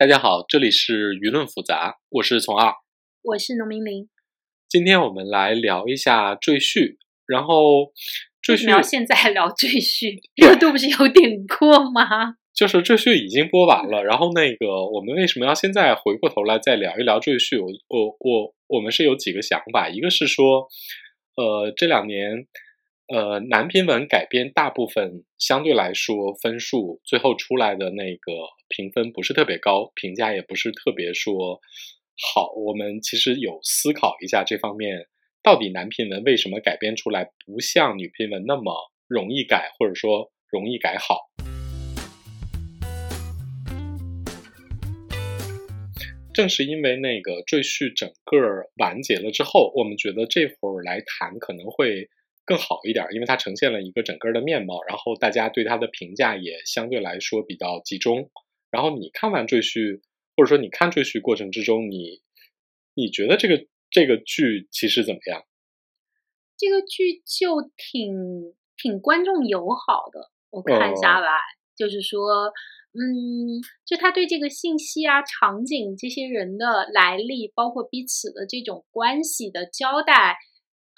大家好，这里是舆论复杂，我是从二，我是农民林。今天我们来聊一下赘婿，然后赘婿要现在聊赘婿，热度不是有点过吗？就是赘婿已经播完了，然后那个我们为什么要现在回过头来再聊一聊赘婿？我我我我们是有几个想法，一个是说，呃，这两年。呃，男频文改编大部分相对来说分数最后出来的那个评分不是特别高，评价也不是特别说好。我们其实有思考一下这方面，到底男频文为什么改编出来不像女频文那么容易改，或者说容易改好？正是因为那个赘婿整个完结了之后，我们觉得这会儿来谈可能会。更好一点，因为它呈现了一个整个的面貌，然后大家对它的评价也相对来说比较集中。然后你看完赘婿，或者说你看赘婿过程之中，你你觉得这个这个剧其实怎么样？这个剧就挺挺观众友好的，我看下来就是说，嗯，就他对这个信息啊、场景、这些人的来历，包括彼此的这种关系的交代。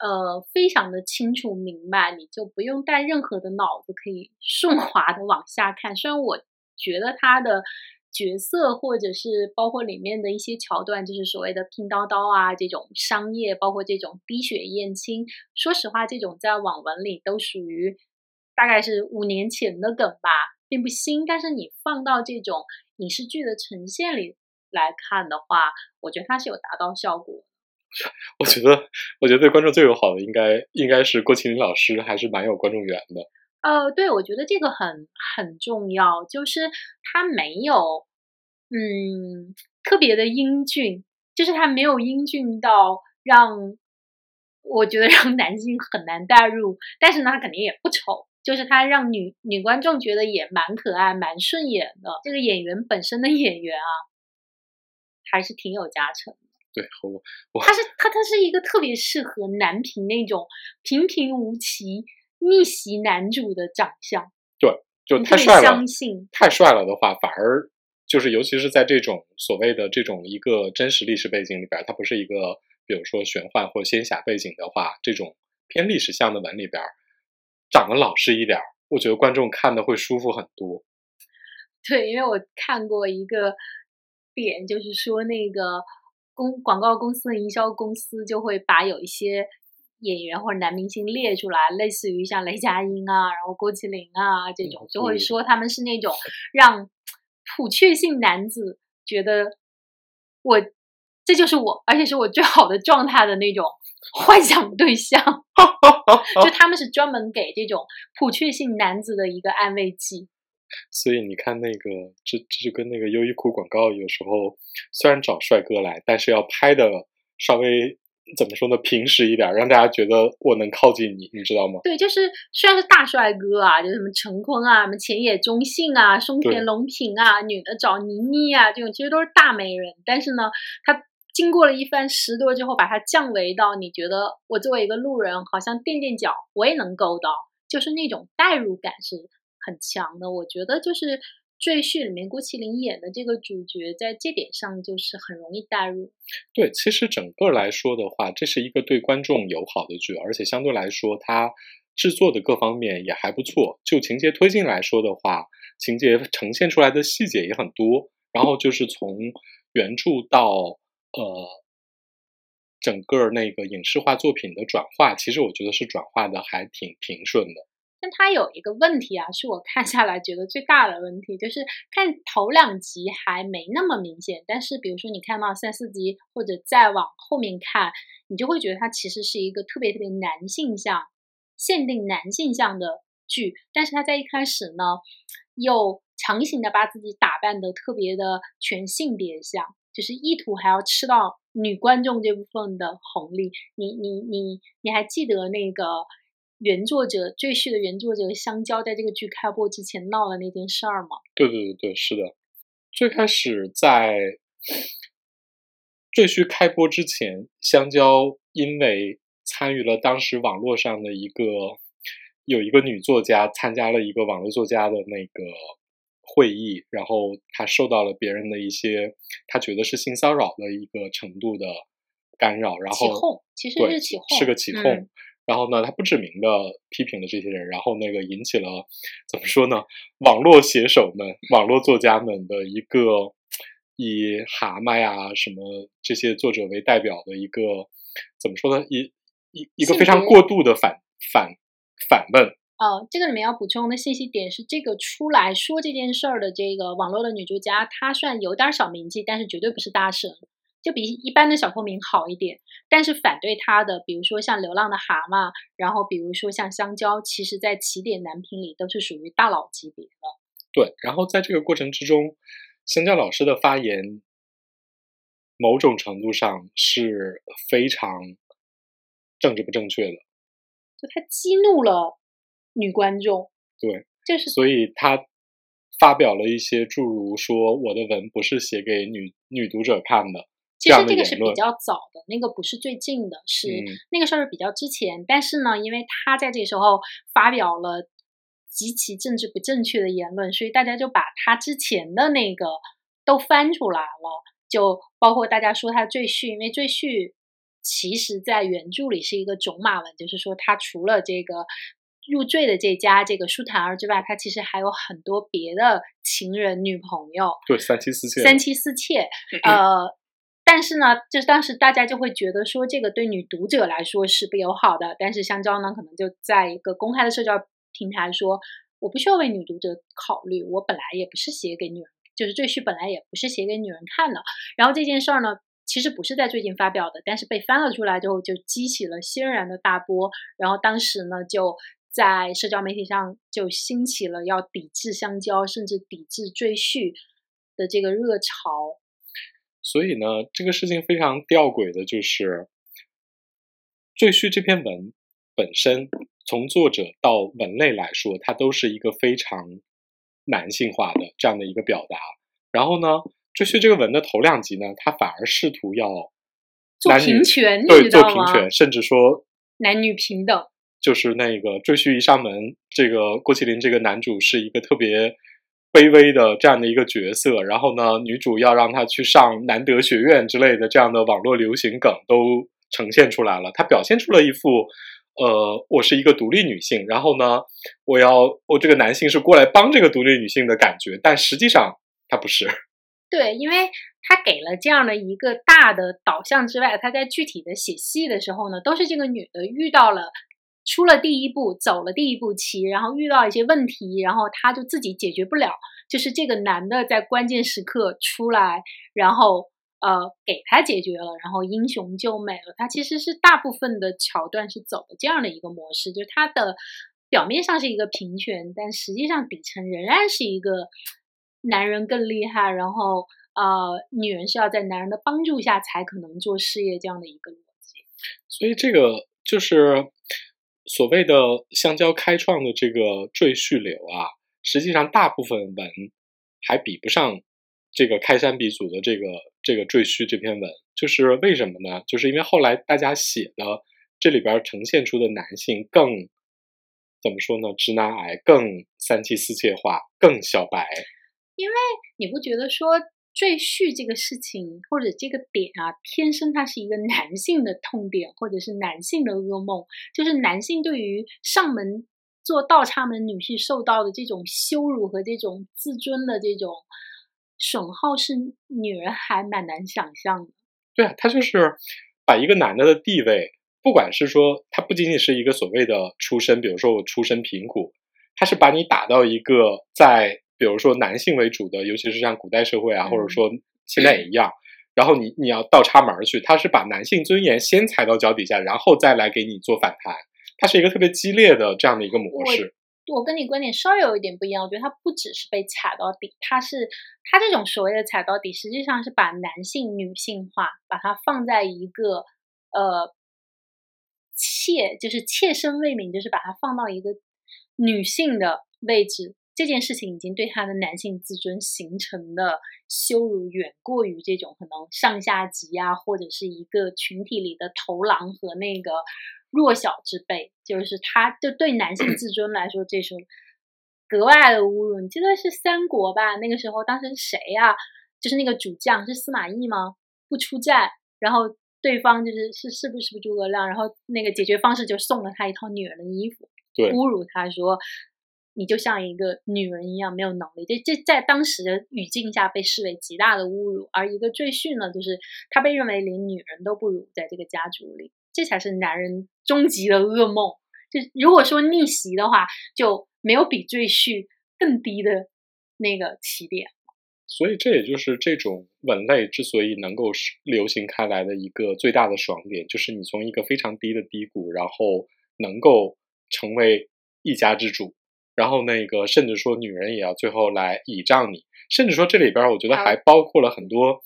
呃，非常的清楚明白，你就不用带任何的脑子，可以顺滑的往下看。虽然我觉得他的角色或者是包括里面的一些桥段，就是所谓的拼刀刀啊这种商业，包括这种滴血验亲，说实话，这种在网文里都属于大概是五年前的梗吧，并不新。但是你放到这种影视剧的呈现里来看的话，我觉得它是有达到效果。我觉得，我觉得对观众最友好的应该应该是郭麒麟老师，还是蛮有观众缘的。呃，对，我觉得这个很很重要，就是他没有嗯特别的英俊，就是他没有英俊到让我觉得让男性很难代入，但是呢，他肯定也不丑，就是他让女女观众觉得也蛮可爱、蛮顺眼的。这个演员本身的演员啊，还是挺有加成。对，我我他是他他是一个特别适合男频那种平平无奇逆袭男主的长相。对，就太帅了。相信太帅了的话，反而就是尤其是在这种所谓的这种一个真实历史背景里边，它不是一个比如说玄幻或仙侠背景的话，这种偏历史向的文里边，长得老实一点，我觉得观众看的会舒服很多。对，因为我看过一个点，就是说那个。公广告公司营销公司就会把有一些演员或者男明星列出来，类似于像雷佳音啊，然后郭麒麟啊这种，就会说他们是那种让普确性男子觉得我这就是我，而且是我最好的状态的那种 幻想对象，就他们是专门给这种普确性男子的一个安慰剂。所以你看，那个这这就跟那个优衣库广告，有时候虽然找帅哥来，但是要拍的稍微怎么说呢，平实一点，让大家觉得我能靠近你，你知道吗？对，就是虽然是大帅哥啊，就什么陈坤啊，什么浅野忠信啊，松田龙平啊，女的找倪妮啊，这种其实都是大美人，但是呢，他经过了一番拾掇之后，把它降维到你觉得我作为一个路人，好像垫垫脚我也能够到，就是那种代入感是。很强的，我觉得就是《赘婿》里面郭麒麟演的这个主角，在这点上就是很容易带入。对，其实整个来说的话，这是一个对观众友好的剧，而且相对来说，它制作的各方面也还不错。就情节推进来说的话，情节呈现出来的细节也很多。然后就是从原著到呃整个那个影视化作品的转化，其实我觉得是转化的还挺平顺的。但它有一个问题啊，是我看下来觉得最大的问题，就是看头两集还没那么明显，但是比如说你看到三四集或者再往后面看，你就会觉得它其实是一个特别特别男性向、限定男性向的剧，但是它在一开始呢，又强行的把自己打扮的特别的全性别向，就是意图还要吃到女观众这部分的红利。你你你你还记得那个？原作者《赘婿》的原作者香蕉在这个剧开播之前闹的那件事儿吗？对对对对，是的。最开始在《赘婿》开播之前，香蕉因为参与了当时网络上的一个有一个女作家参加了一个网络作家的那个会议，然后她受到了别人的一些她觉得是性骚扰的一个程度的干扰，然后起哄，其实对是起哄，是个起哄。嗯然后呢，他不指名的批评了这些人，然后那个引起了怎么说呢？网络写手们、网络作家们的一个以蛤蟆呀什么这些作者为代表的一个怎么说呢？一一一个非常过度的反反反问。呃，这个里面要补充的信息点是，这个出来说这件事儿的这个网络的女作家，她算有点儿小名气，但是绝对不是大神，就比一般的小透明好一点。但是反对他的，比如说像流浪的蛤蟆，然后比如说像香蕉，其实在起点男评里都是属于大佬级别的。对，然后在这个过程之中，香蕉老师的发言，某种程度上是非常政治不正确的。就他激怒了女观众，对，就是所以他发表了一些诸如说我的文不是写给女女读者看的其实这个是。比较早的，那个不是最近的，是、嗯那个事儿是比较之前。但是呢，因为他在这时候发表了极其政治不正确的言论，所以大家就把他之前的那个都翻出来了，就包括大家说他赘婿，因为赘婿其实在原著里是一个种马文，就是说他除了这个。入赘的这家这个舒坦儿之外，他其实还有很多别的情人、女朋友，对三妻四妾，三妻四妾，呃，但是呢，就是当时大家就会觉得说，这个对女读者来说是不友好的。但是香蕉呢，可能就在一个公开的社交平台说，我不需要为女读者考虑，我本来也不是写给女人，就是赘婿本来也不是写给女人看的。然后这件事儿呢，其实不是在最近发表的，但是被翻了出来之后，就激起了轩然的大波。然后当时呢，就在社交媒体上就兴起了要抵制香蕉，甚至抵制赘婿的这个热潮。所以呢，这个事情非常吊诡的就是，赘婿这篇文本身，从作者到文类来说，它都是一个非常男性化的这样的一个表达。然后呢，赘婿这个文的头两集呢，它反而试图要做男女平权，对做？平权，甚至说男女平等。就是那个赘婿一上门，这个郭麒麟这个男主是一个特别卑微的这样的一个角色，然后呢，女主要让他去上南德学院之类的这样的网络流行梗都呈现出来了，他表现出了一副呃，我是一个独立女性，然后呢，我要我这个男性是过来帮这个独立女性的感觉，但实际上他不是。对，因为他给了这样的一个大的导向之外，他在具体的写戏的时候呢，都是这个女的遇到了。出了第一步，走了第一步棋，然后遇到一些问题，然后他就自己解决不了，就是这个男的在关键时刻出来，然后呃给他解决了，然后英雄救美了。他其实是大部分的桥段是走的这样的一个模式，就是他的表面上是一个平权，但实际上底层仍然是一个男人更厉害，然后呃女人是要在男人的帮助下才可能做事业这样的一个逻辑。所以这个就是所谓的香蕉开创的这个赘婿流啊，实际上大部分文还比不上这个开山鼻祖的这个这个赘婿这篇文。就是为什么呢？就是因为后来大家写的这里边呈现出的男性更怎么说呢？直男癌更三妻四妾化，更小白。因为你不觉得说赘婿这个事情或者这个点啊，天生它是一个男性的痛点，或者是男性的噩梦，就是男性对于上门做倒插门女婿受到的这种羞辱和这种自尊的这种损耗，是女人还蛮难想象的。对啊，他就是把一个男的的地位，不管是说他不仅仅是一个所谓的出身，比如说我出身贫苦，他是把你打到一个在比如说男性为主的，尤其是像古代社会啊，嗯或者说现在也一样，然后你你要倒插门儿去，他是把男性尊严先踩到脚底下，然后再来给你做反弹，它是一个特别激烈的这样的一个模式。我跟你观点稍微有一点不一样，我觉得他不只是被踩到底，他是他这种所谓的踩到底，实际上是把男性女性化，把它放在一个呃妾，就是妾身未泯，就是把它放到一个女性的位置。这件事情已经对他的男性自尊形成的羞辱，远过于这种可能上下级啊，或者是一个群体里的头狼和那个弱小之辈。就是他，就对男性自尊来说，这是格外的侮辱。你记得是三国吧？那个时候当时谁呀？就是那个主将是司马懿吗？不出战，然后对方就是是是不是不诸葛亮？然后那个解决方式就送了他一套女人的衣服，对，侮辱他说。你就像一个女人一样没有能力，这这在当时的语境下被视为极大的侮辱。而一个赘婿呢，就是他被认为连女人都不如，在这个家族里，这才是男人终极的噩梦。就如果说逆袭的话，就没有比赘婿更低的那个起点。所以这也就是这种文类之所以能够流行开来的一个最大的爽点，就是你从一个非常低的低谷，然后能够成为一家之主。然后那个，甚至说女人也要最后来倚仗你，甚至说这里边我觉得还包括了很多，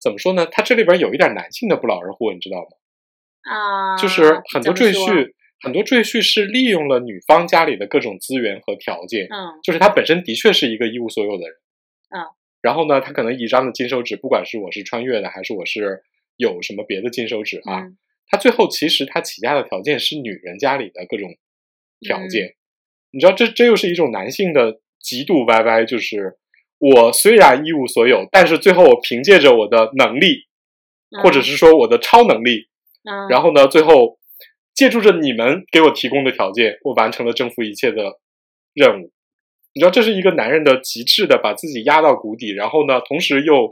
怎么说呢？它这里边有一点男性的不劳而获，你知道吗？啊，就是很多赘婿，很多赘婿是利用了女方家里的各种资源和条件，嗯，就是他本身的确是一个一无所有的人，嗯，然后呢，他可能倚仗的金手指，不管是我是穿越的，还是我是有什么别的金手指啊，他最后其实他起家的条件是女人家里的各种条件。你知道，这这又是一种男性的极度歪歪，就是我虽然一无所有，但是最后我凭借着我的能力，或者是说我的超能力，嗯，然后呢，最后借助着你们给我提供的条件，我完成了征服一切的任务。你知道，这是一个男人的极致的把自己压到谷底，然后呢，同时又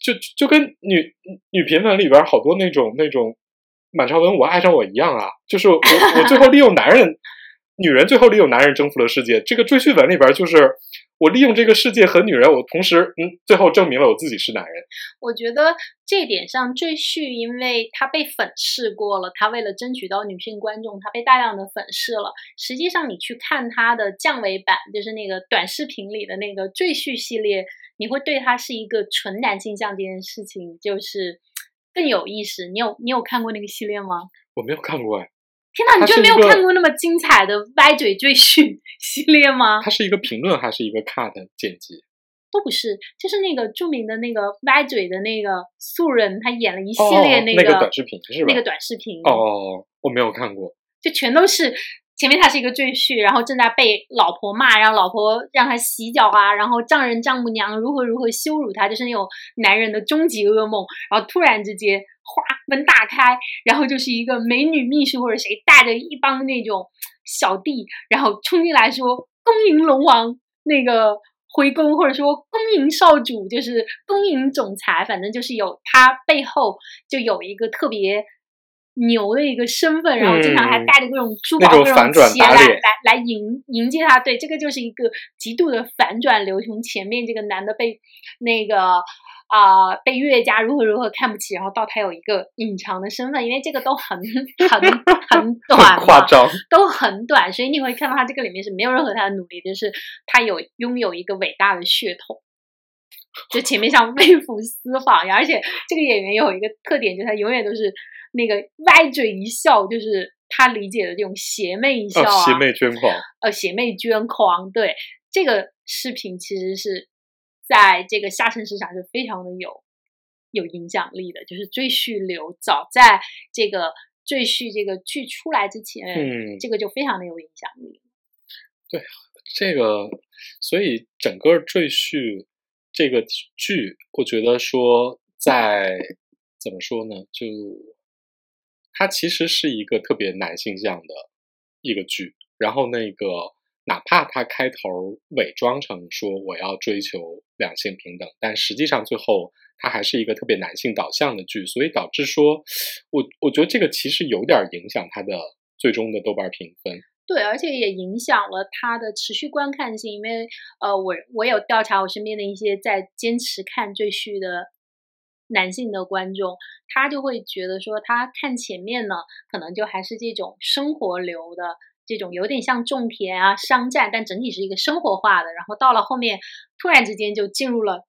就就跟女女频文里边好多那种那种满朝文武爱上我一样啊，就是我我最后利用男人。女人最后利用男人征服了世界，这个赘婿文里边就是我利用这个世界和女人，我同时嗯，最后证明了我自己是男人。我觉得这点上，赘婿因为他被粉饰过了，他为了争取到女性观众，他被大量的粉饰了。实际上，你去看他的降维版，就是那个短视频里的那个赘婿系列，你会对他是一个纯男性向这件事情就是更有意思。你有你有看过那个系列吗？我没有看过哎。天哪，你就没有看过那么精彩的歪嘴赘婿 系列吗？它是一个评论还是一个 cut 剪辑？都不是，就是那个著名的那个歪嘴的那个素人，他演了一系列那个短视频，是吧？那个短视频哦，我没有看过，就全都是。前面他是一个赘婿，然后正在被老婆骂，让老婆让他洗脚啊，然后丈人丈母娘如何如何羞辱他，就是那种男人的终极噩梦。然后突然之间，哗，门打开，然后就是一个美女秘书或者谁带着一帮那种小弟，然后冲进来说：“恭迎龙王，那个回宫，或者说恭迎少主，就是恭迎总裁，反正就是有他背后就有一个特别。”牛的一个身份，然后经常还带着各种珠宝、各种钱来来来迎迎接他。对，这个就是一个极度的反转流。从前面这个男的被那个啊被岳家如何如何看不起，然后到他有一个隐藏的身份，因为这个都很 很很短夸张，都很短，所以你会看到他这个里面是没有任何他的努力，就是他有拥有一个伟大的血统。就前面像 微服私访呀，而且这个演员有一个特点，就是他永远都是。那个歪嘴一笑，就是他理解的这种邪魅一笑啊，邪魅捐狂，呃，邪魅捐狂。对这个视频，其实是在这个下沉市场是非常的有有影响力的。就是赘婿流，早在这个赘婿这个剧出来之前，嗯，这个就非常的有影响力。对这个，所以整个赘婿这个剧，我觉得说在怎么说呢，就。它其实是一个特别男性向的一个剧，然后那个哪怕它开头伪装成说我要追求两性平等，但实际上最后它还是一个特别男性导向的剧，所以导致说，我我觉得这个其实有点影响它的最终的豆瓣评分。对，而且也影响了它的持续观看性，因为呃，我我有调查我身边的一些在坚持看赘婿的。男性的观众，他就会觉得说，他看前面呢，可能就还是这种生活流的，这种有点像种田啊、商战，但整体是一个生活化的。然后到了后面，突然之间就进入了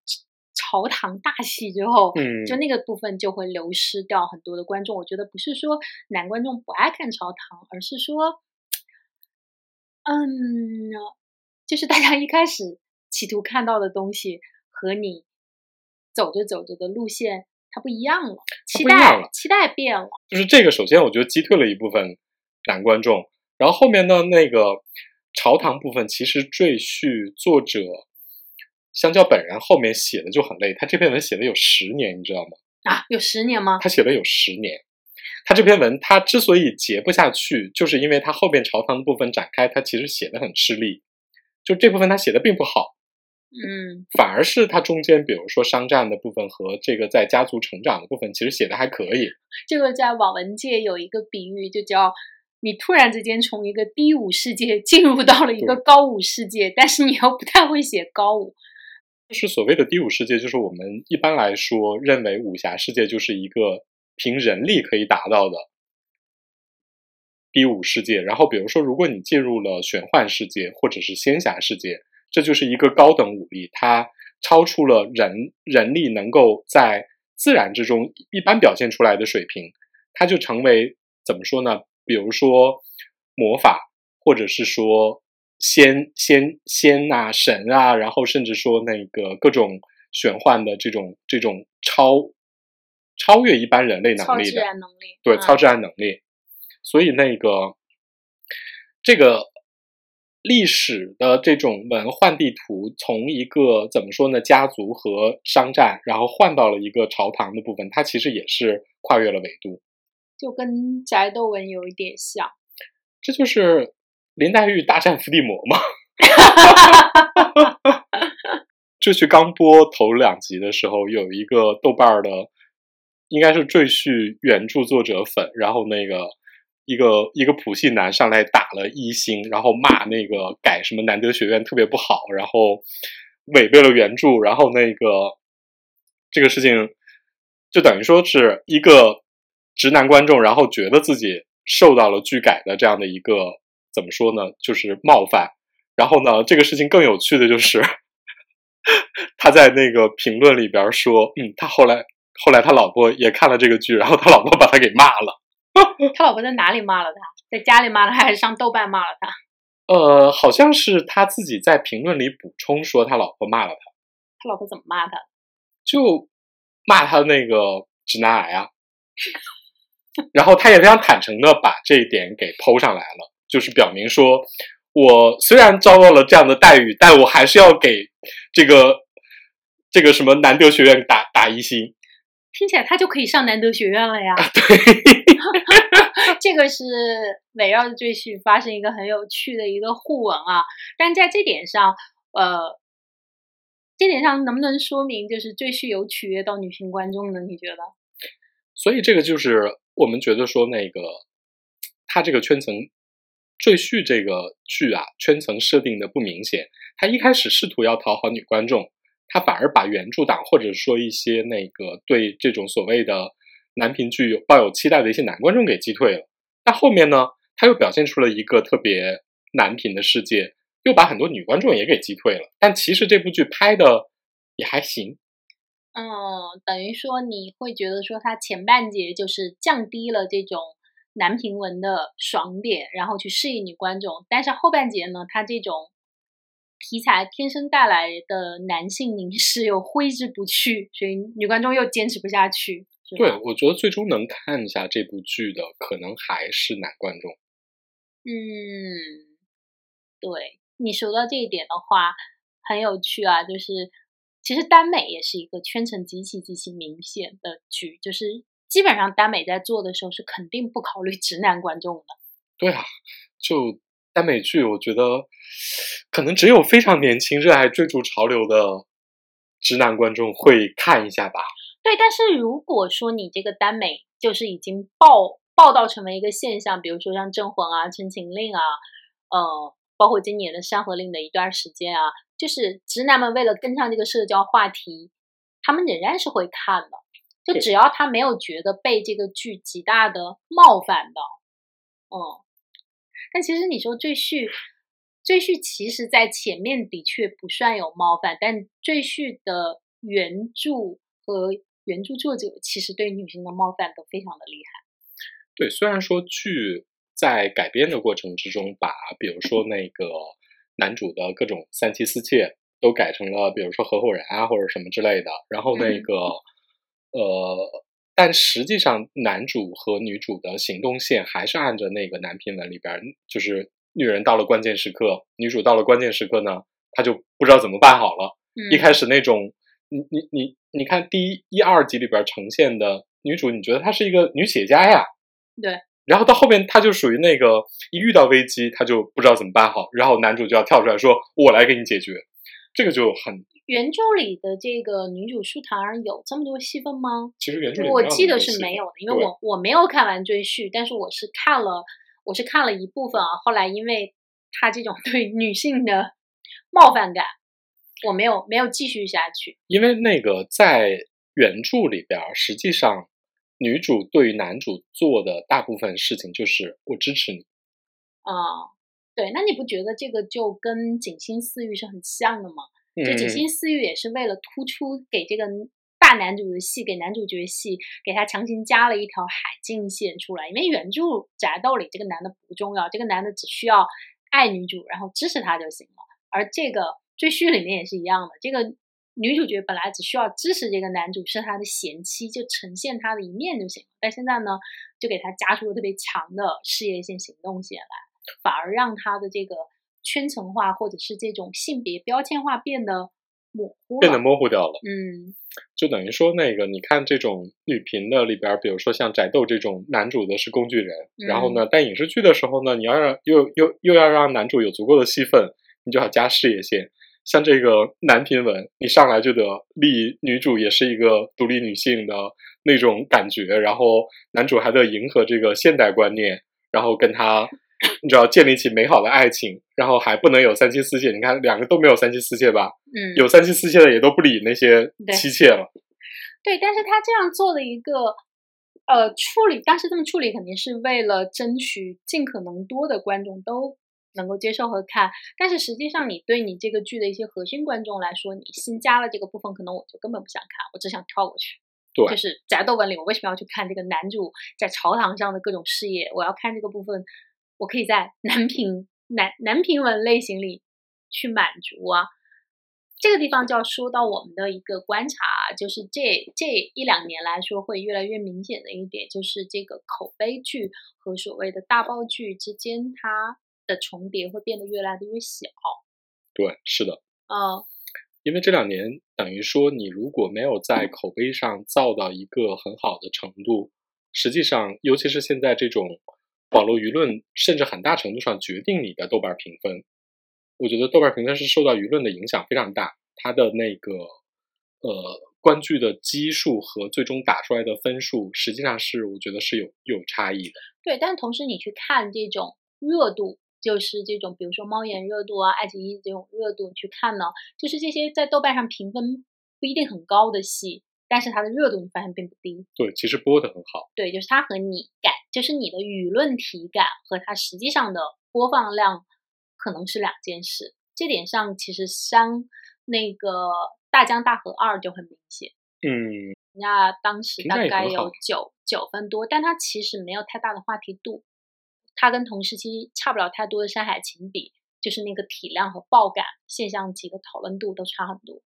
朝堂大戏之后，嗯，就那个部分就会流失掉很多的观众。我觉得不是说男观众不爱看朝堂，而是说，嗯，就是大家一开始企图看到的东西和你。走着走着的路线它不一样了，期待期待变了。就是这个，首先我觉得击退了一部分男观众，然后后面呢，那个朝堂部分，其实赘婿作者相较本人后面写的就很累，他这篇文写了有十年，你知道吗？啊，有十年吗？他写了有十年。他这篇文他之所以结不下去，就是因为他后边朝堂的部分展开，他其实写的很吃力，就这部分他写的并不好。嗯，反而是它中间，比如说商战的部分和这个在家族成长的部分，其实写的还可以。这个在网文界有一个比喻，就叫你突然之间从一个低武世界进入到了一个高武世界，但是你又不太会写高武。就是所谓的低武世界，就是我们一般来说认为武侠世界就是一个凭人力可以达到的低武世界。然后，比如说，如果你进入了玄幻世界或者是仙侠世界。这就是一个高等武力，它超出了人人力能够在自然之中一般表现出来的水平，它就成为怎么说呢？比如说魔法，或者是说仙仙仙啊神啊，然后甚至说那个各种玄幻的这种这种超超越一般人类能力的超自然能力，对超自然能力。所以那个这个。历史的这种文换地图，从一个怎么说呢，家族和商战，然后换到了一个朝堂的部分，它其实也是跨越了纬度，就跟宅斗文有一点像。这就是林黛玉大战伏地魔嘛。这剧刚播头两集的时候，有一个豆瓣的，应该是赘婿原著作者粉，然后那个。一个一个普信男上来打了一星，然后骂那个改什么南德学院特别不好，然后违背了原著，然后那个这个事情就等于说是一个直男观众，然后觉得自己受到了剧改的这样的一个怎么说呢，就是冒犯。然后呢，这个事情更有趣的就是 他在那个评论里边说，嗯，他后来后来他老婆也看了这个剧，然后他老婆把他给骂了。他老婆在哪里骂了他？在家里骂了他，还是上豆瓣骂了他？呃，好像是他自己在评论里补充说他老婆骂了他。他老婆怎么骂他？就骂他那个直男癌啊。然后他也非常坦诚的把这一点给剖上来了，就是表明说，我虽然遭到了这样的待遇，但我还是要给这个这个什么南德学院打打一星。听起来他就可以上南德学院了呀？对。这个是围绕着赘婿发生一个很有趣的一个互文啊，但在这点上，呃，这点上能不能说明就是赘婿有取悦到女性观众呢？你觉得？所以这个就是我们觉得说那个他这个圈层赘婿这个剧啊，圈层设定的不明显。他一开始试图要讨好女观众，他反而把原著党或者说一些那个对这种所谓的。男频剧抱有期待的一些男观众给击退了，但后面呢，他又表现出了一个特别男频的世界，又把很多女观众也给击退了。但其实这部剧拍的也还行。嗯，等于说你会觉得说它前半节就是降低了这种男频文的爽点，然后去适应女观众，但是后半节呢，它这种题材天生带来的男性凝视又挥之不去，所以女观众又坚持不下去。对，我觉得最终能看一下这部剧的，可能还是男观众。嗯，对你说到这一点的话，很有趣啊。就是其实耽美也是一个圈层极其极其明显的剧，就是基本上耽美在做的时候是肯定不考虑直男观众的。对啊，就耽美剧，我觉得可能只有非常年轻、热爱追逐潮流的直男观众会看一下吧。对，但是如果说你这个耽美就是已经爆爆到成为一个现象，比如说像《镇魂》啊、《陈情令》啊，呃，包括今年的《山河令》的一段时间啊，就是直男们为了跟上这个社交话题，他们仍然是会看的。就只要他没有觉得被这个剧极大的冒犯到，嗯。但其实你说赘婿，赘婿其实在前面的确不算有冒犯，但赘婿的原著和原著作者其实对女性的冒犯都非常的厉害。对，虽然说剧在改编的过程之中，把比如说那个男主的各种三妻四妾都改成了，比如说合伙人啊或者什么之类的。然后那个呃，但实际上男主和女主的行动线还是按着那个男频文里边，就是女人到了关键时刻，女主到了关键时刻呢，她就不知道怎么办好了。嗯一开始那种，你你你你看第一一二集里边呈现的女主，你觉得她是一个女企业家呀？对。然后到后面，她就属于那个一遇到危机，她就不知道怎么办好，然后男主就要跳出来说：“我来给你解决。”这个就很，原著里的这个女主舒坦儿有这么多戏份吗？其实原著里我记得是没有的，因为我我没有看完追续，但是我是看了，我是看了一部分啊。后来因为他这种 对女性的冒犯感，我没有没有继续下去。因为那个在原著里边儿，实际上女主对于男主做的大部分事情就是我支持你，啊、对，那你不觉得这个就跟锦心似玉是很像的吗？就锦心似玉也是为了突出给这个大男主的戏，给男主角戏，给他强行加了一条海禁线出来。因为原著宅斗里这个男的不重要，这个男的只需要爱女主，然后支持她就行了。而这个追婿里面也是一样的，这个女主角本来只需要支持这个男主是他的贤妻，就呈现他的一面就行了。但现在呢，就给他加出了特别强的事业线、行动线来，反而让他的这个圈层化或者是这种性别标签化变得模糊。变得模糊掉了。嗯就等于说，那个你看这种女频的里边儿，比如说像宅斗这种，男主的是工具人，然后呢，但影视剧的时候呢，你要让又又又要让男主有足够的戏份，你就要加事业线。像这个男频文，你上来就得立女主也是一个独立女性的那种感觉，然后男主还得迎合这个现代观念，然后跟他，你知道建立起美好的爱情，然后还不能有三妻四妾。你看两个都没有三妻四妾吧？嗯，有三妻四妾的也都不理那些妻妾了。对，但是他这样做的一个呃处理，当时这么处理肯定是为了争取尽可能多的观众都能够接受和看。但是实际上，你对你这个剧的一些核心观众来说，你新加了这个部分，可能我就根本不想看，我只想跳过去。对就是宅斗文里，我为什么要去看这个男主在朝堂上的各种事业？我要看这个部分，我可以在 男频男男频文类型里去满足啊。这个地方就要说到我们的一个观察啊，就是这这一两年来说会越来越明显的一点，就是这个口碑剧和所谓的大爆剧之间，它的重叠会变得越来越小。对，是的，嗯因为这两年等于说，你如果没有在口碑上造到一个很好的程度，实际上，尤其是现在这种网络舆论，甚至很大程度上决定你的豆瓣评分。我觉得豆瓣评分是受到舆论的影响非常大，它的那个呃观剧的基数和最终打出来的分数，实际上是我觉得是有有差异的。对，但同时你去看这种热度，就是这种比如说猫眼热度啊、爱奇艺这种热度，去看呢，就是这些在豆瓣上评分不一定很高的戏，但是它的热度你发现并不低。对，其实播的很好。对，就是它和你感，就是你的舆论体感和它实际上的播放量可能是两件事。这点上，其实相那个《大江大河二》就很明显。嗯，那当时大概有九九分多，但它其实没有太大的话题度。它跟同时期差不了太多的《山海情》比，就是那个体量和爆感、现象级的讨论度都差很多。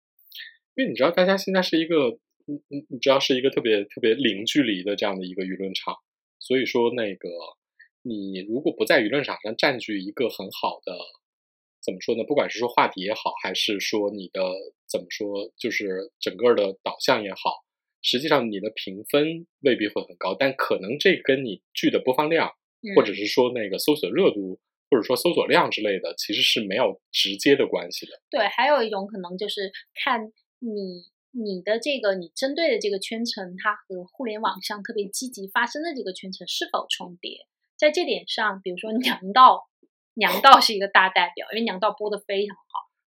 因为你知道，大家现在是一个，你你你知道是一个特别特别零距离的这样的一个舆论场，所以说那个你如果不在舆论场上占据一个很好的，怎么说呢？不管是说话题也好，还是说你的怎么说，就是整个的导向也好，实际上你的评分未必会很高，但可能这跟你剧的播放量，或者嗯是说那个搜索热度，或者说搜索量之类的，其实是没有直接的关系的。对，还有一种可能就是看你你的这个你针对的这个圈层，它和互联网上特别积极发生的这个圈层是否重叠。在这点上，比如说娘道，娘道是一个大代表，因为娘道播的非常好。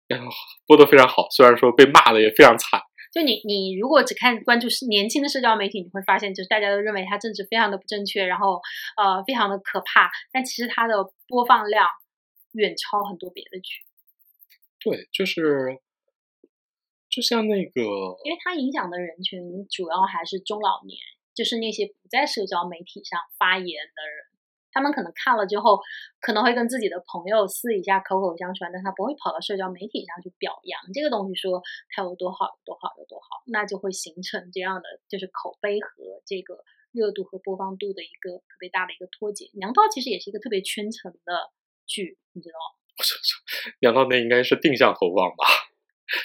播的非常好，虽然说被骂的也非常惨。就你你如果只看关注是年轻的社交媒体，你会发现就是大家都认为它政治非常的不正确，然后呃非常的可怕，但其实它的播放量远超很多别的剧，对，就是就像那个，因为它影响的人群主要还是中老年，就是那些不在社交媒体上发言的人。他们可能看了之后，可能会跟自己的朋友私底下口口相传，但他不会跑到社交媒体上去表扬这个东西，说它有多好、有多好、有多好，那就会形成这样的就是口碑和这个热度和播放度的一个特别大的一个脱节。娘道其实也是一个特别圈层的剧，你知道吗？娘道那应该是定向投放吧，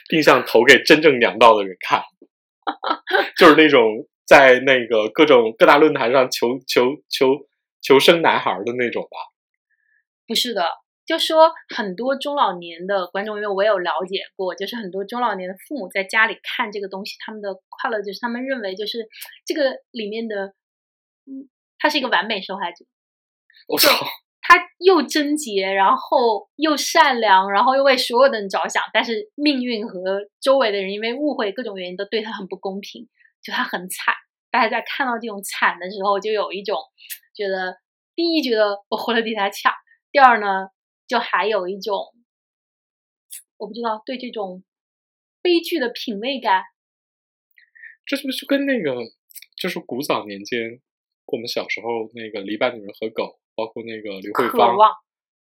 定向投给真正娘道的人看，就是那种在那个各种各大论坛上求求求求生男孩的那种吧。不是的，就说很多中老年的观众，因为我有了解过，就是很多中老年的父母在家里看这个东西，他们的快乐就是他们认为就是这个里面的，嗯，他是一个完美受害者。我操！又贞洁，然后又善良，然后又为所有的人着想，但是命运和周围的人因为误会各种原因都对他很不公平，就他很惨。大家在看到这种惨的时候，就有一种觉得，第一觉得我活得比他强，第二呢，就还有一种我不知道对这种悲剧的品味感。这是不是跟那个就是古早年间我们小时候那个篱笆女人和狗？包括那个刘慧芳，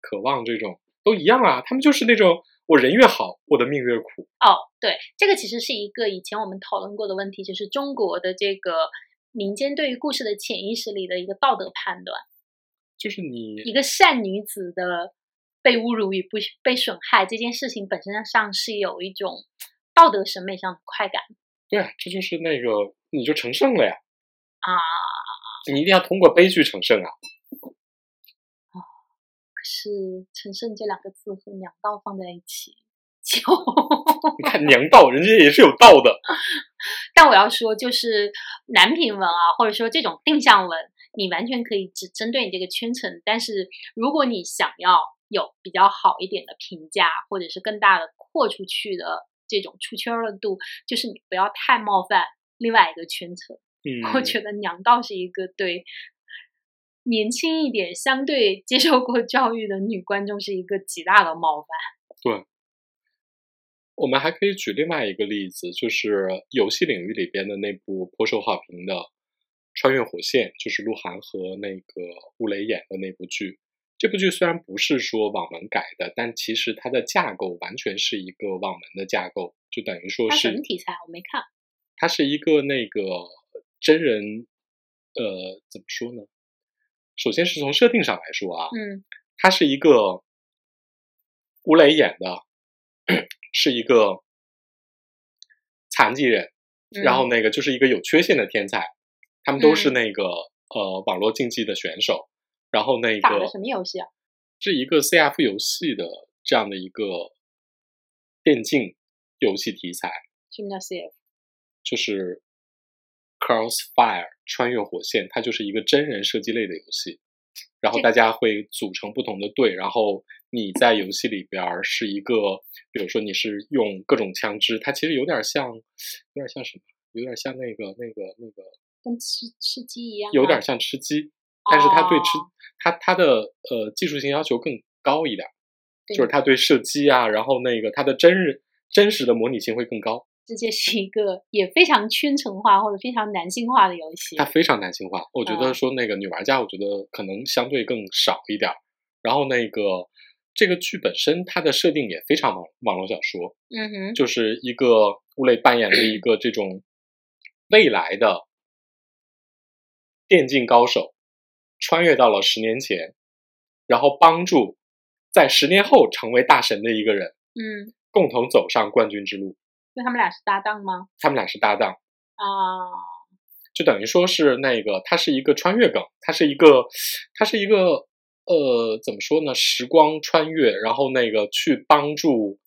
渴望这种都一样啊，他们就是那种我人越好，我的命越苦。哦，对，这个其实是一个以前我们讨论过的问题，就是中国的这个民间对于故事的潜意识里的一个道德判断，就是你一个善女子的被侮辱与不被损害这件事情本身上是有一种道德审美上的快感。对，这就是那个你就成圣了呀！啊，你一定要通过悲剧成圣啊！是“陈胜”这两个字和娘道放在一起，就 你看娘道，人家也是有道的。但我要说，就是男频文啊，或者说这种定向文，你完全可以只针对你这个圈层。但是如果你想要有比较好一点的评价，或者是更大的扩出去的这种出圈的度，就是你不要太冒犯另外一个圈层。嗯，我觉得娘道是一个对。年轻一点、相对接受过教育的女观众是一个极大的冒犯。对，我们还可以举另外一个例子，就是游戏领域里边的那部颇受好评的《穿越火线》，就是鹿晗和那个吴磊演的那部剧。这部剧虽然不是说网文改的，但其实它的架构完全是一个网文的架构，就等于说是什么题材？我没看。它是一个那个真人，呃，怎么说呢？首先是从设定上来说啊，嗯，他是一个吴磊演的，是一个残疾人，然后那个就是一个有缺陷的天才，他们都是那个呃网络竞技的选手，然后那个打的什么游戏啊？是一个 CF 游戏的这样的一个电竞游戏题材。什么叫 CF？就是。Crossfire 穿越火线，它就是一个真人射击类的游戏，然后大家会组成不同的队，然后你在游戏里边是一个，比如说你是用各种枪支，它其实有点像，有点像什么？有点像那个那个那个，跟吃吃鸡一样，有点像吃鸡，但是它对吃它它的呃技术性要求更高一点，就是它对射击啊，然后那个它的真人真实的模拟性会更高。这是一个也非常圈层化或者非常男性化的游戏。它非常男性化，我觉得说那个女玩家，我觉得可能相对更少一点。然后那个这个剧本身，它的设定也非常网网络小说。嗯哼，就是一个吴磊扮演的一个这种未来的电竞高手，穿越到了十年前，然后帮助在十年后成为大神的一个人。嗯，共同走上冠军之路。就他们俩是搭档吗？他们俩是搭档啊，就等于说是那个，它是一个穿越梗，它是一个，它是一个，呃，怎么说呢？时光穿越，然后那个去帮助，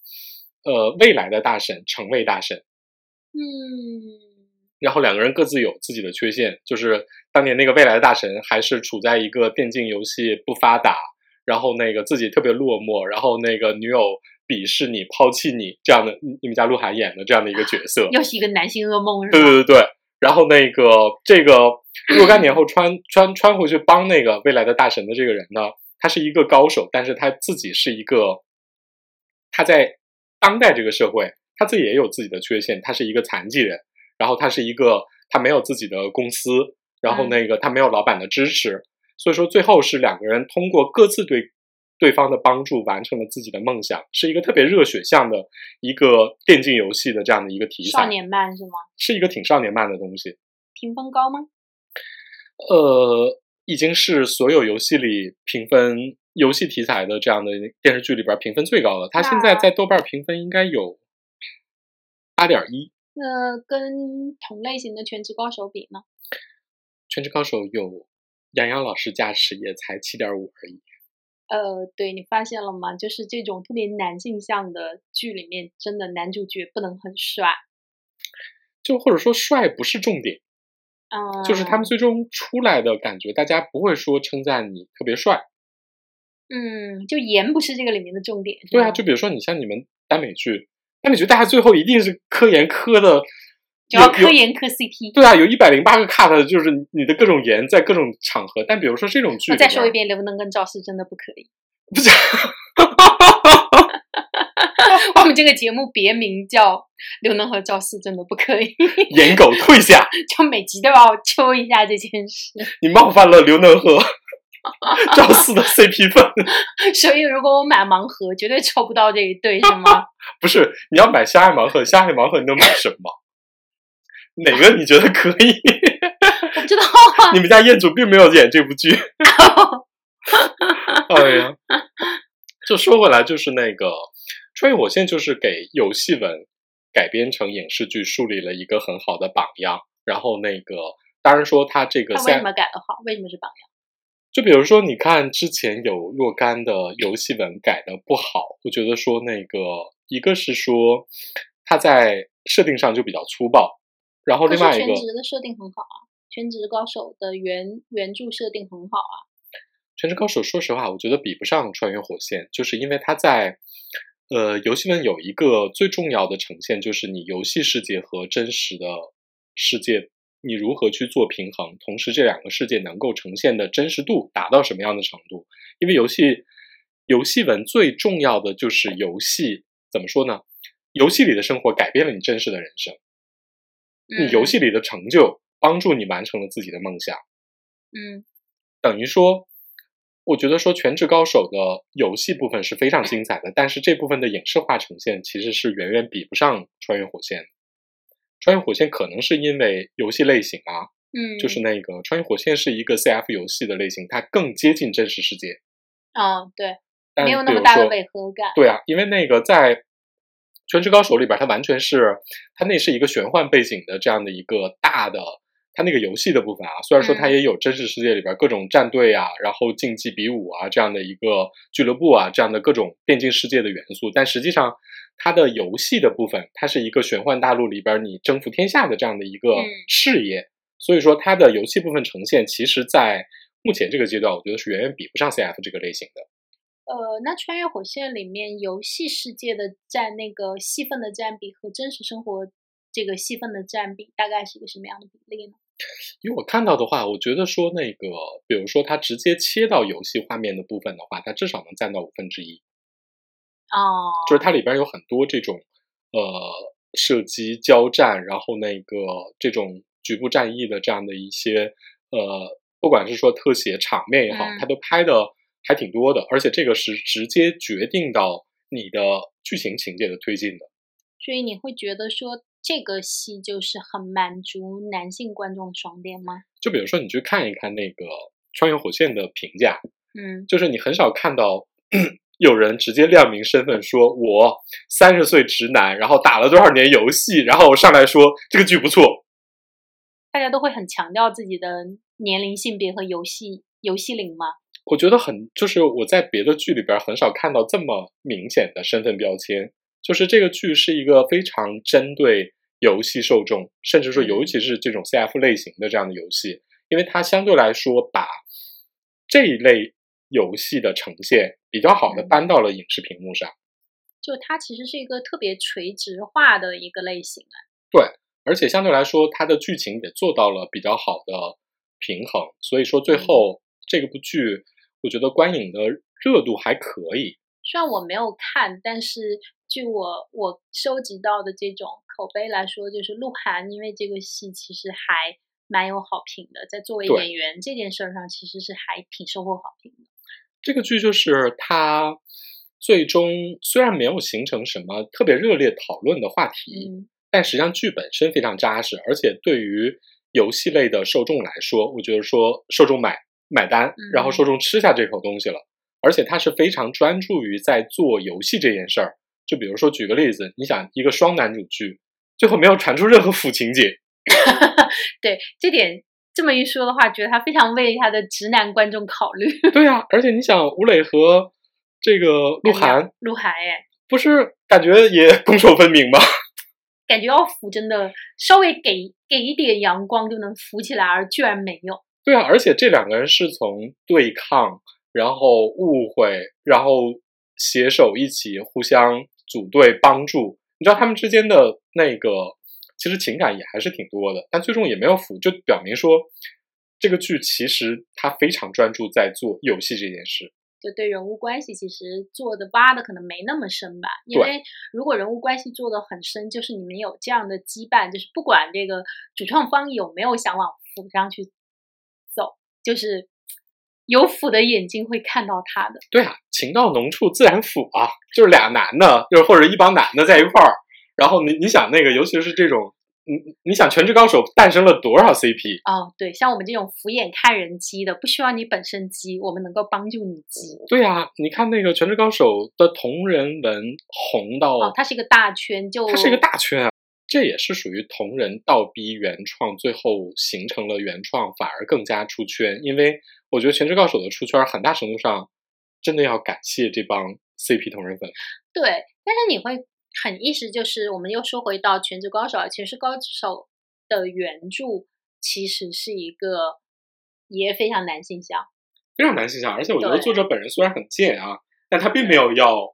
呃，未来的大神成为大神。嗯。然后两个人各自有自己的缺陷，就是当年那个未来的大神还是处在一个电竞游戏不发达，然后那个自己特别落寞，然后那个女友。鄙视你、抛弃你这样的，你们家鹿晗演的这样的一个角色，又是一个男性噩梦，是吧？对对对对。然后那个这个若干年后穿穿穿回去帮那个未来的大神的这个人呢，他是一个高手，但是他自己是一个他在当代这个社会，他自己也有自己的缺陷，他是一个残疾人，然后他是一个他没有自己的公司，然后那个他没有老板的支持，所以说最后是两个人通过各自对。对方的帮助完成了自己的梦想，是一个特别热血向的一个电竞游戏的这样的一个题材。少年漫是吗？是一个挺少年漫的东西。评分高吗？呃，已经是所有游戏里评分游戏题材的这样的电视剧里边评分最高的。它现在在豆瓣评分应该有八点一。那跟同类型的《全职高手》比呢？《全职高手》有杨洋老师加持，也才七点五而已。呃，对你发现了吗？就是这种特别男性向的剧里面，真的男主角不能很帅，就或者说帅不是重点，嗯，就是他们最终出来的感觉，大家不会说称赞你特别帅。嗯，就颜不是这个里面的重点。对啊，就比如说你像你们耽美剧，耽美剧大家最后一定是科研科的。要科研磕 CP，对啊，有一百零八个 cut，就是你的各种颜在各种场合。但比如说这种剧，我再说一遍，刘能跟赵四真的不可以。不是，我们这个节目别名叫刘能和赵四真的不可以。颜狗退下，就每集都要揪一下这件事。你冒犯了刘能和赵四的 CP 粉，所以如果我买盲盒，绝对抽不到这一对，是吗？不是，你要买相爱盲盒，相爱盲盒你能买什么？哪个你觉得可以？我知道啊，你们家业主并没有演这部剧。哎呀，就说回来，就是那个《穿越火线》，就是给游戏文改编成影视剧树立了一个很好的榜样。然后那个，当然说他这个他为什么改的好？为什么是榜样？就比如说，你看之前有若干的游戏文改的不好，我觉得说那个，一个是说他在设定上就比较粗暴。然后另外一个，全职的设定很好啊，全职高手的原原著设定很好啊。全职高手，说实话，我觉得比不上穿越火线，就是因为它在呃游戏里有一个最重要的呈现，就是你游戏世界和真实的世界，你如何去做平衡，同时这两个世界能够呈现的真实度达到什么样的程度？因为游戏游戏文最重要的就是游戏怎么说呢？游戏里的生活改变了你真实的人生。你游戏里的成就帮助你完成了自己的梦想，嗯，等于说，我觉得说《全职高手》的游戏部分是非常精彩的，但是这部分的影视化呈现其实是远远比不上《穿越火线》。《穿越火线》可能是因为游戏类型啊，嗯，就是那个《穿越火线》是一个 CF 游戏的类型，它更接近真实世界。哦，对，没有那么大的违和感。对啊，因为那个在。全职高手里边，它完全是它那是一个玄幻背景的这样的一个大的，它那个游戏的部分啊，虽然说它也有真实世界里边各种战队啊，然后竞技比武啊这样的一个俱乐部啊这样的各种电竞世界的元素，但实际上它的游戏的部分，它是一个玄幻大陆里边你征服天下的这样的一个事业，所以说它的游戏部分呈现，其实在目前这个阶段，我觉得是远远比不上 CF 这个类型的。呃，那《穿越火线》里面游戏世界的占那个戏份的占比和真实生活这个戏份的占比，大概是一个什么样的比例呢？因为我看到的话，我觉得说那个，比如说它直接切到游戏画面的部分的话，它至少能占到五分之一。哦，就是它里边有很多这种呃射击、交战，然后那个这种局部战役的这样的一些呃，不管是说特写场面也好，它都拍的。还挺多的，而且这个是直接决定到你的剧情情节的推进的。所以你会觉得说这个戏就是很满足男性观众的爽点吗？就比如说你去看一看那个《穿越火线》的评价，嗯，就是你很少看到 有人直接亮明身份，说我三十岁直男，然后打了多少年游戏，然后上来说这个剧不错。大家都会很强调自己的年龄、性别和游戏游戏龄吗？我觉得很，就是我在别的剧里边很少看到这么明显的身份标签。就是这个剧是一个非常针对游戏受众，甚至说尤其是这种 CF 类型的这样的游戏，因为它相对来说把这一类游戏的呈现比较好的搬到了影视屏幕上。就它其实是一个特别垂直化的一个类型啊。对，而且相对来说，它的剧情也做到了比较好的平衡，所以说最后这个部剧。我觉得观影的热度还可以，虽然我没有看，但是据我我收集到的这种口碑来说，就是鹿晗因为这个戏其实还蛮有好评的，在作为演员这件事上，其实是还挺收获好评的。这个剧就是他最终虽然没有形成什么特别热烈讨论的话题，但实际上剧本身非常扎实，而且对于游戏类的受众来说，我觉得说受众买买单，然后说中吃下这口东西了，而且他是非常专注于在做游戏这件事儿。就比如说举个例子，你想一个双男主剧，最后没有传出任何腐情节，对这点这么一说的话，觉得他非常为他的直男观众考虑。对呀，而且你想吴磊和这个鹿晗，鹿晗哎，不是感觉也 攻守分明吗？感觉要腐真的稍微给给一点阳光就能腐起来，而居然没有。对啊，而且这两个人是从对抗，然后误会，然后携手一起互相组队帮助。你知道他们之间的那个其实情感也还是挺多的，但最终也没有腐，就表明说这个剧其实他非常专注在做游戏这件事。就对人物关系其实做的挖的可能没那么深吧，因为如果人物关系做的很深，就是你们有这样的羁绊，就是不管这个主创方有没有想往腐上去走，就是有腐的眼睛会看到他的。对啊，情到浓处自然腐啊，就是俩男的，就是或者一帮男的在一块儿，然后你你想那个，尤其是这种。你你想《全职高手》诞生了多少 CP？哦，对，像我们这种俯眼看人机的，不需要你本身机，我们能够帮助你机。对啊，你看那个《全职高手》的同人文红到哦，它是一个大圈，就它是一个大圈啊，这也是属于同人倒逼原创，最后形成了原创，反而更加出圈。因为我觉得《全职高手》的出圈，很大程度上真的要感谢这帮 CP 同人粉。对，但是你会。很意思就是，我们又说回到《全职高手》啊，《全职高手》的原著其实是一个也非常男性向，非常男性向，而且我觉得作者本人虽然很贱啊，但他并没有要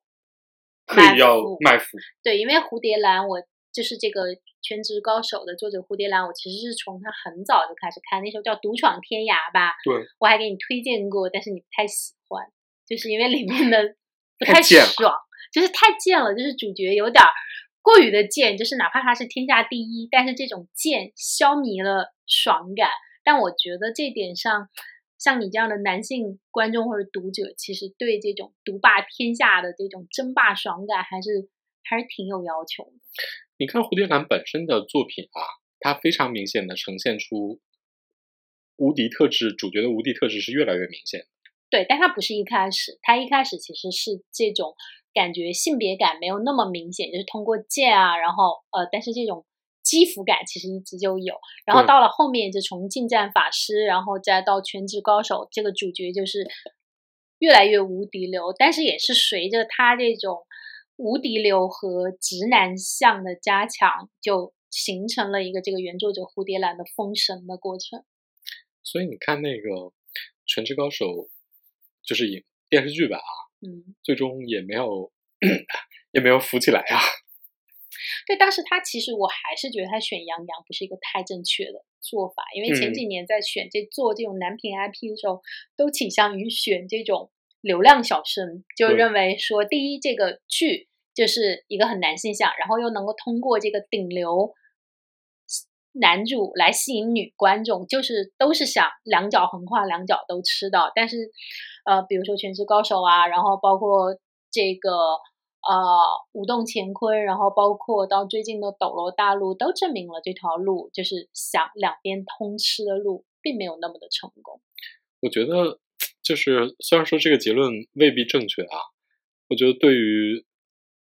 刻意要卖腐。对，因为蝴蝶兰，我就是这个《全职高手》的作者蝴蝶兰，我其实是从他很早就开始看，那时候叫《独闯天涯》吧，对，我还给你推荐过，但是你不太喜欢，就是因为里面的 不太爽。就是太贱了，就是主角有点过于的贱，就是哪怕他是天下第一，但是这种贱消弭了爽感。但我觉得这点上，像你这样的男性观众或者读者，其实对这种独霸天下的这种争霸爽感，还是还是挺有要求的。你看蝴蝶兰本身的作品啊，它非常明显的呈现出无敌特质，主角的无敌特质是越来越明显。对，但它不是一开始，它一开始其实是这种。感觉性别感没有那么明显，就是通过剑啊，然后呃，但是这种肌肤感其实一直就有。然后到了后面，就从近战法师，然后再到全职高手，这个主角就是越来越无敌流。但是也是随着他这种无敌流和直男向的加强，就形成了一个这个原作者蝴蝶兰的封神的过程。所以你看那个全职高手，就是影电视剧版啊。嗯，最终也没有，也没有浮起来啊。对，但是他其实我还是觉得他选杨洋不是一个太正确的做法，因为前几年在选这做这种男频 IP 的时候，都倾向于选这种流量小生，就认为说第一这个剧就是一个很男性向，然后又能够通过这个顶流男主来吸引女观众，就是都是想两脚横跨，两脚都吃到，但是。呃，比如说《全职高手》啊，然后包括这个呃《舞动乾坤》，然后包括到最近的《斗罗大陆》，都证明了这条路就是想两边通吃的路，并没有那么的成功。我觉得，就是虽然说这个结论未必正确啊，我觉得对于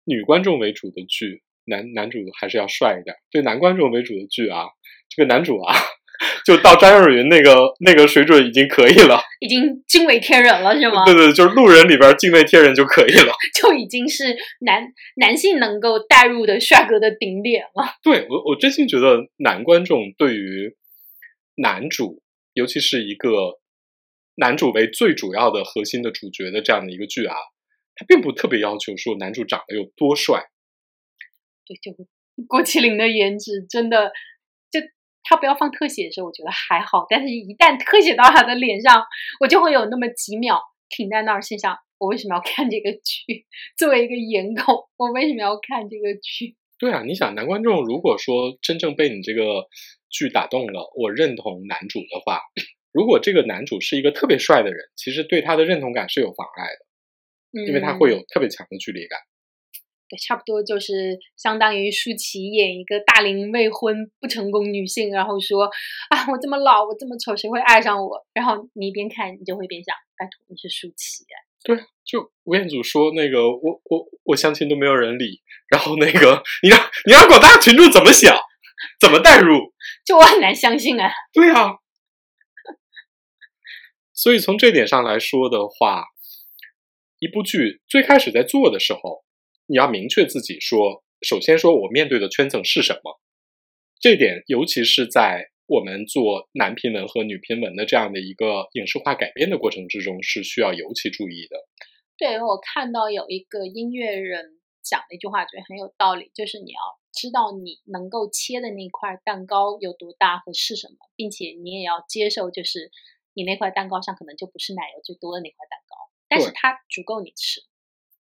女观众为主的剧，男男主还是要帅一点；对男观众为主的剧啊，这个男主啊。就到张若昀那个那个水准已经可以了，已经惊为天人了，是吗？对对，就是路人里边惊为天人就可以了，就已经是男男性能够带入的帅哥的顶点了。对我，我真心觉得男观众对于男主，尤其是一个男主为最主要的核心的主角的这样的一个剧啊，他并不特别要求说男主长得有多帅。对，就郭麒麟的颜值真的。就他不要放特写的时候，我觉得还好；但是一旦特写到他的脸上，我就会有那么几秒停在那儿，心想：我为什么要看这个剧？作为一个颜狗，我为什么要看这个剧？对啊，你想，男观众如果说真正被你这个剧打动了，我认同男主的话，如果这个男主是一个特别帅的人，其实对他的认同感是有妨碍的，因为他会有特别强的距离感。对，差不多就是相当于舒淇演一个大龄未婚不成功女性，然后说啊，我这么老，我这么丑，谁会爱上我？然后你一边看，你就会边想，拜托，你是舒淇。对，就吴彦祖说那个，我我我相亲都没有人理，然后那个你让你让广大群众怎么想，怎么代入？就我很难相信啊。对啊。所以从这点上来说的话，一部剧最开始在做的时候。你要明确自己说，首先说我面对的圈层是什么，这点尤其是在我们做男频文和女频文的这样的一个影视化改编的过程之中，是需要尤其注意的。对我看到有一个音乐人讲的一句话，觉得很有道理，就是你要知道你能够切的那块蛋糕有多大和是什么，并且你也要接受，就是你那块蛋糕上可能就不是奶油最多的那块蛋糕，但是它足够你吃。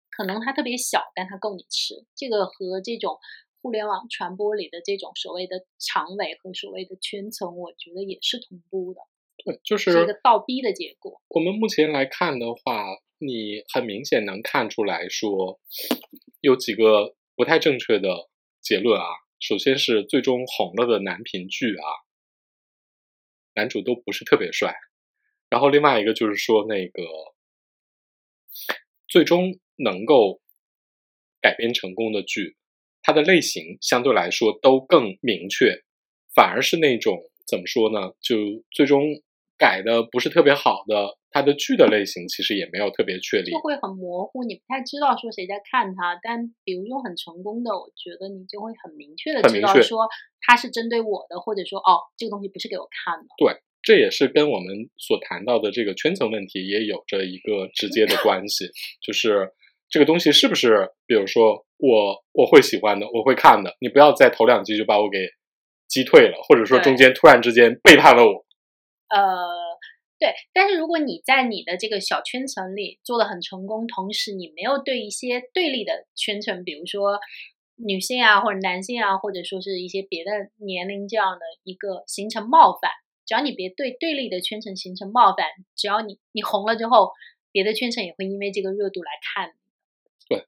可能它特别小，但它够你吃。这个和这种互联网传播里的这种所谓的长尾和所谓的圈层，我觉得也是同步的。对，就是一个倒逼的结果。我们目前来看的话，你很明显能看出来说，有几个不太正确的结论啊。首先是最终红了的男频剧啊，男主都不是特别帅。然后另外一个就是说，那个最终。能够改编成功的剧，它的类型相对来说都更明确，反而是那种怎么说呢？就最终改的不是特别好的，它的剧的类型其实也没有特别确立，就会很模糊，你不太知道说谁在看它。但比如说很成功的，我觉得你就会很明确的知道说它是针对我的，或者说哦，这个东西不是给我看的。对，这也是跟我们所谈到的这个圈层问题也有着一个直接的关系，就是。这个东西是不是，比如说我我会喜欢的，我会看的，你不要在头两集就把我给击退了，或者说中间突然之间背叛了我。呃，对。但是如果你在你的这个小圈层里做的很成功，同时你没有对一些对立的圈层，比如说女性啊，或者男性啊，或者说是一些别的年龄这样的一个形成冒犯，只要你别对对立的圈层形成冒犯，只要你你红了之后，别的圈层也会因为这个热度来看。对，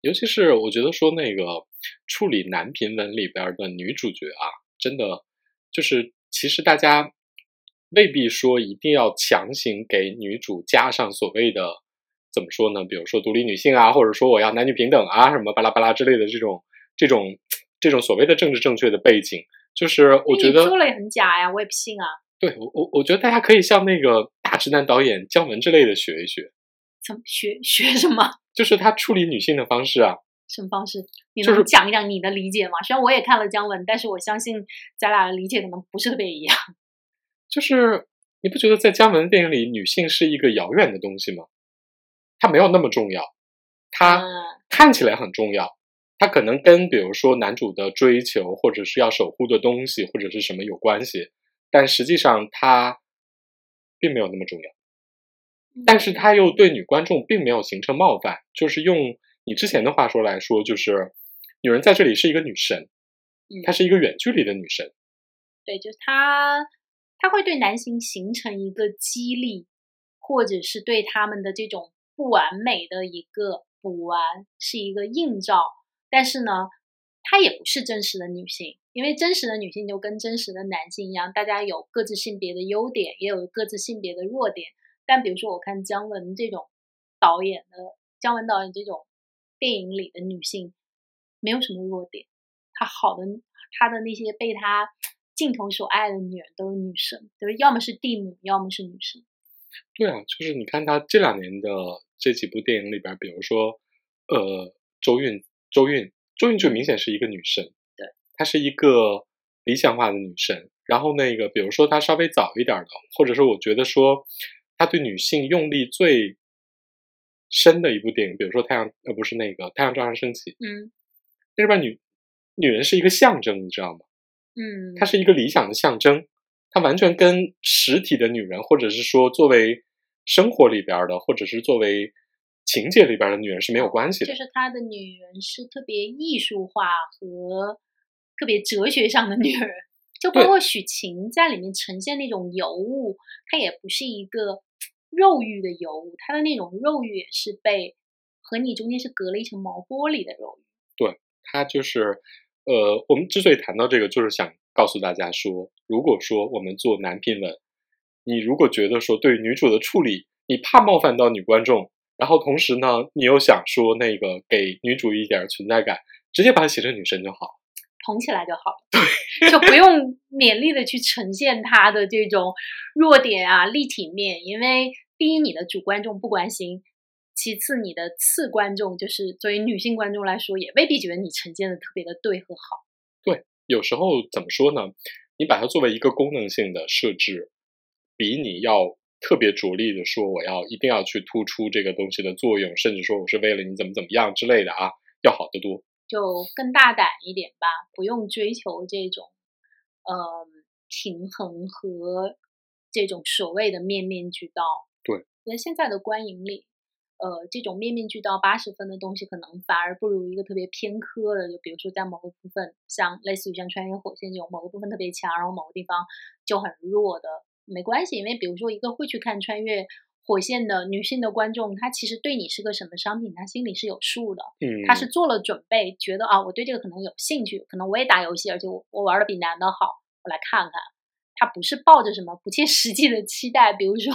尤其是我觉得说那个处理男频文里边的女主角啊，真的就是其实大家未必说一定要强行给女主加上所谓的怎么说呢？比如说独立女性啊，或者说我要男女平等啊，什么巴拉巴拉之类的这种这种这种所谓的政治正确的背景，就是我觉得说了也很假呀，我也不信啊。对我我我觉得大家可以向那个大直男导演姜文之类的学一学。怎么学 学什么？就是他处理女性的方式啊。什么方式？你能讲一讲你的理解吗？虽然我也看了姜文，但是我相信咱俩的理解可能不是特别一样。就是你不觉得在姜文电影里，女性是一个遥远的东西吗？它没有那么重要，它看起来很重要，它可能跟比如说男主的追求，或者是要守护的东西，或者是什么有关系，但实际上它并没有那么重要。但是他又对女观众并没有形成冒犯，就是用你之前的话说来说，就是女人在这里是一个女神，她是一个远距离的女神。对，就是她，她会对男性形成一个激励，或者是对他们的这种不完美的一个补完，是一个映照。但是呢，她也不是真实的女性，因为真实的女性就跟真实的男性一样，大家有各自性别的优点，也有各自性别的弱点。但比如说，我看姜文这种导演的姜文导演这种电影里的女性，没有什么弱点。他好的，他的那些被他 镜头所爱的女人都是女神，就是要么是地母，要么是女神。对啊，就是你看他这两年的这几部电影里边，比如说，呃，周韵，周韵，周韵就明显是一个女神。对，她是一个理想化的女神。然后那个，比如说她稍微早一点的，或者说我觉得说。她对女性用力最深的一部电影，比如说《太阳》，呃，不是那个《太阳照常升起》。嗯，那里边女女人是一个象征，你知道吗？嗯，她是一个理想的象征，她完全跟实体的女人，或者是说作为生活里边的，或者是作为情节里边的女人是没有关系的。就是他的女人是特别艺术化和特别哲学上的女人。就包括许晴在里面呈现那种尤物，她也不是一个肉欲的尤物，她的那种肉欲也是被和你中间是隔了一层毛玻璃的肉欲，对他就是，呃，我们之所以谈到这个，就是想告诉大家说，如果说我们做男频文，你如果觉得说对女主的处理，你怕冒犯到女观众，然后同时呢，你又想说那个给女主一点存在感，直接把她写成女神就好。捧起来就好了，就不用勉力的去呈现她的这种弱点啊、立体面，因为第一，你的主观众不关心；其次，你的次观众就是作为女性观众来说，也未必觉得你呈现的特别的对和好。对有时候怎么说呢？你把它作为一个功能性的设置，比你要特别着力的说我要一定要去突出这个东西的作用，甚至说我是为了你怎么怎么样之类的啊，要好得多。就更大胆一点吧，不用追求这种，呃，平衡和这种所谓的面面俱到。对，因为现在的观影里，呃，这种面面俱到八十分的东西，可能反而不如一个特别偏科的，就比如说在某个部分，像类似于像穿越火线这种某个部分特别强，然后某个地方就很弱的，没关系，因为比如说一个会去看穿越。火线的女性的观众，她其实对你是个什么商品，她心里是有数的。嗯，她是做了准备，觉得啊，我对这个可能有兴趣，可能我也打游戏，而且我我玩的比男的好，我来看看。他不是抱着什么不切实际的期待，比如说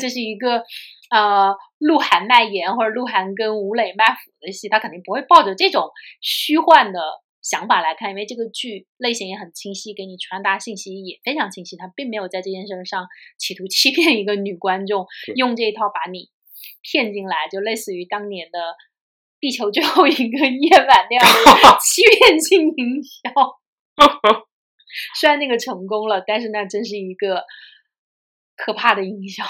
这是一个呃鹿晗卖盐或者鹿晗跟吴磊卖腐的戏，他肯定不会抱着这种虚幻的想法来看，因为这个剧类型也很清晰，给你传达信息也非常清晰，他并没有在这件事上 企图欺骗一个女观众，用这一套把你骗进来，就类似于当年的《地球最后一个夜晚》那样的 欺骗性营销。虽然那个成功了，但是那真是一个可怕的营销。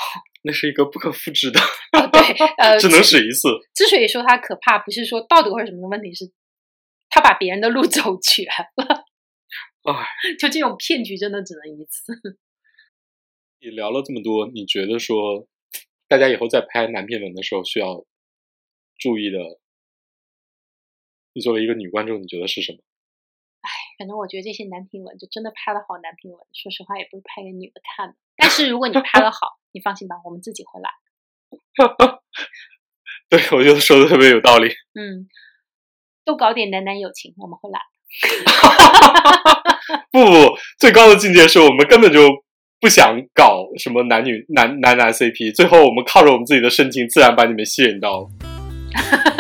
那是一个不可复制的，哦、对，呃，只能使一次。之所以说它可怕，不是说道德或者什么的问题，是他把别人的路 走全了。哎，就这种骗局真的只能一次。你聊了这么多，你觉得说大家以后在拍男片文的时候需要注意的，你作为一个女观众，你觉得是什么？哎，反正我觉得这些男频文就真的拍的好，男频文说实话也不是拍给女的看的。但是如果你拍的好，你放心吧，我们自己会来。对，我觉得说的特别有道理。嗯，多搞点男男友情，我们会来。不 不，最高的境界是我们根本就不想搞什么男女男男男 CP，最后我们靠着我们自己的深情，自然把你们吸引到了。